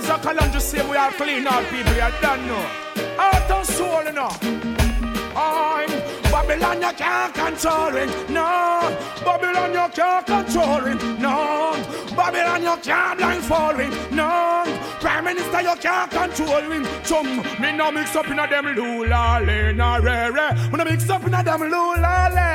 Zaka and just say we are clean all people, you don't know. Heart and soul, you know. I'm Babylon, you can't control it, no. Babylon, you can't control it, no. Babylon, you can't blindfold it, no. Prime Minister, you can't control him. Chum, me no mix up in a them lula lena re re. Me no mix up in a them lula lena re.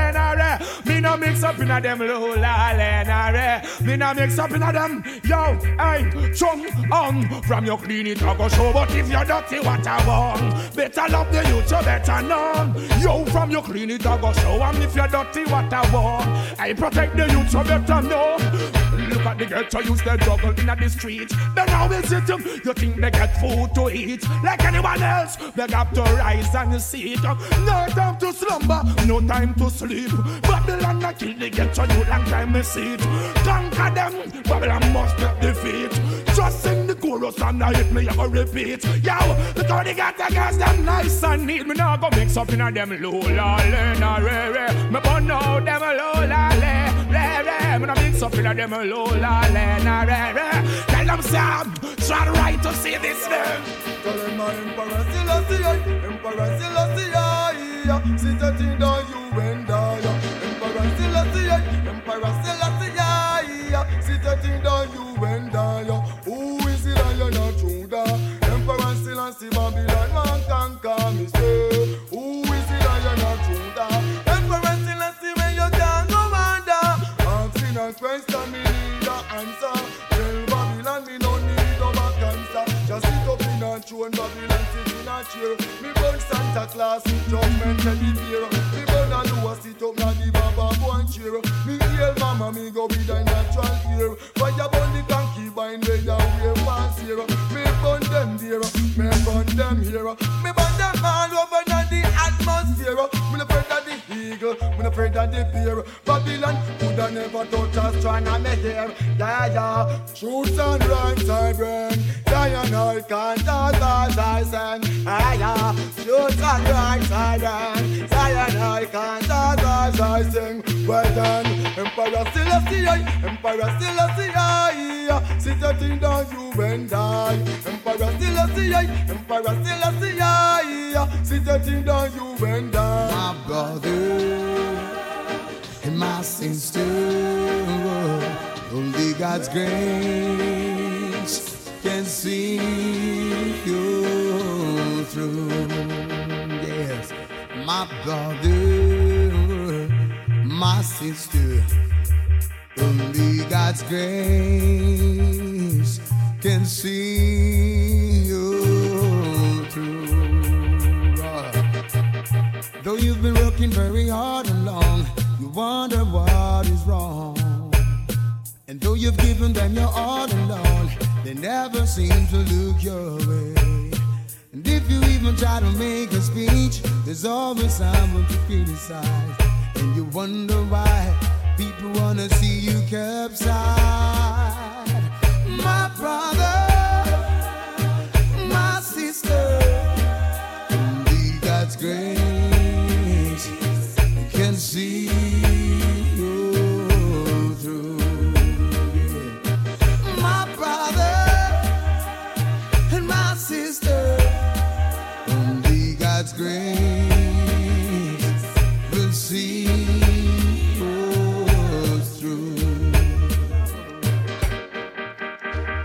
Me no mix up in a them lula lena re. Me no mix up in a them yo hey chum um. From your clean it I go show, but if you're dirty, what I want. Better love the youth, you better know. Yo, from your clean it I go show, and if you're dirty, what I want. I protect the youth, you better know. Look at the ghetto use the juggle in the street. Then how is it? um, You think they get food to eat like anyone else? They got to rise and see it. No time to slumber, no time to sleep. Babylon I kill the ghetto you long time me see it. Conquer them, Babylon must not defeat. Just sing the chorus and I hit me, I go repeat. Yo, because they got girls them nice and neat. Me now go mix up in a them low la le na. Me burn out them low la re. Me now mix up in a them low la re re. Tell them Sam, try right to see this name. Tell them my Emperor Selassie, Emperor Selassie, sit a thing down you and chair. Me burn Santa Claus, judgment and the fear. Me burn a Noah sit up na the Baba one chair. Me hail mama, me go be the natural ear. Fire burn the they down where once here. Me burn them there, me burn them here. Me burn them all over na the atmosphere. Me no afraid of the eagle, me no afraid of the bear. Babylon coulda never touch us, tryna me here. Yeah, yeah. Truth and right I bring. Zion I can't touch as I sing. Yeah, yeah. Truth and right I bring. Zion I can't touch as I sing. Well done, Emperor Selassie, Emperor Selassie, sit a thing down you and I. Emperor Selassie, Emperor Selassie, sit a thing down you and I. my brother my sister. Only God's grace can see you through. Yes, my brother, my sister. Only God's grace can see you through. Though you've been working very hard you wonder what is wrong. And though you've given them your all and all, they never seem to look your way. And if you even try to make a speech, there's always someone to criticize. And you wonder why people wanna see you capsize. My brother, God's grace will see us through.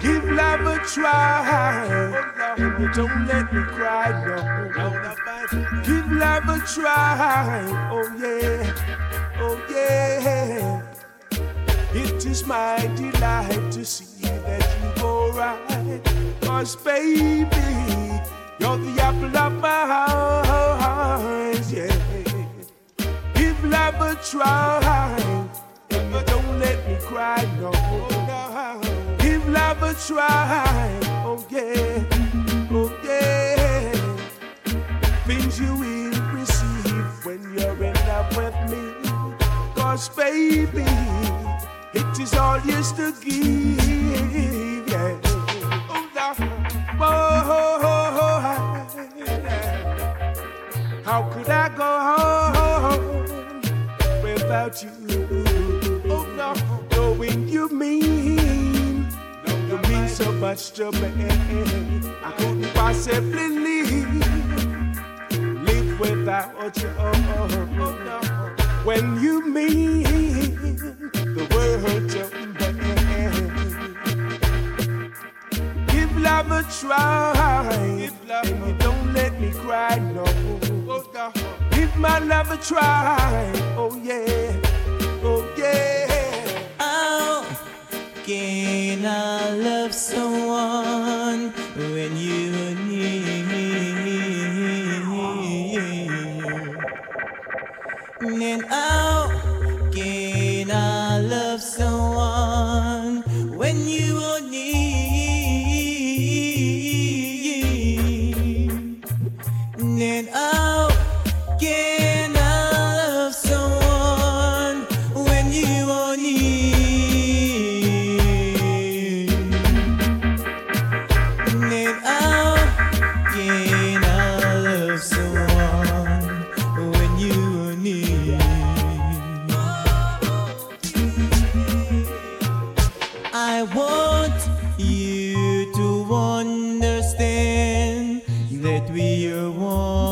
Give love a try. And don't let me cry, no. Give love a try. Oh yeah. Oh yeah. It is my delight to see that you go right. Cause baby, you're the apple of my eyes, yeah. Give love a try. You don't let me cry, no. Give love a try. Oh yeah. Oh yeah. Things you will receive when you're in love with me. Cause baby, it is all yours to give. Yeah. Oh, Lord. Whoa. How could I go home without you? Oh no, knowing you mean, you mean so much to me. I couldn't possibly live, live without you. Oh, when you mean the world to me, give love a try. Give love and you don't let me cry, no. My love a try, oh yeah, oh yeah. Oh, can I love someone when you need? And oh, that we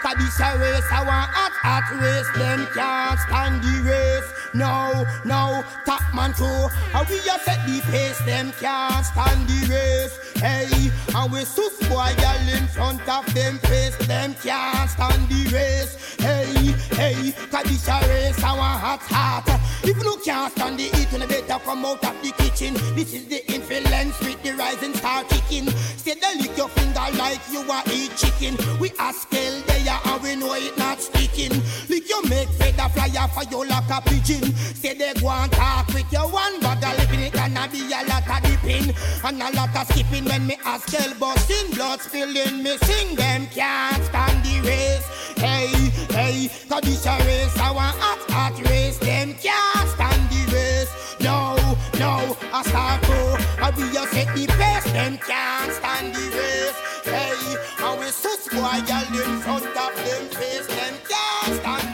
this a race, I want hot, hot race. Them can't stand the race. No, no, top man too. How we a set the pace, them can't stand the race. Hey, and we sus boy girl in front of them face. Them can't stand the race. Hey, hey, cause this a race, I want hot, hot. If you can't stand the heat, you better come out of the kitchen. This is the influence with the rising star kicking. Say they lick your finger like you are eat chicken. We are scale there and we know it not sticking. Lick you make feather fly off for you like a pigeon. Say they go and talk with your one bag of lipping. It gonna be a lot of dipping and a lot of skipping when me ask scale busting. Blood spilling, me sing them can't stand the race. Hey, hey, cause this a race, I want hot, hot race. Them can't stand the race. No, no, I start to. I be a set the pace. Them can't stand the race. Hey, and we sus boy girl in front of them face. Them can't stand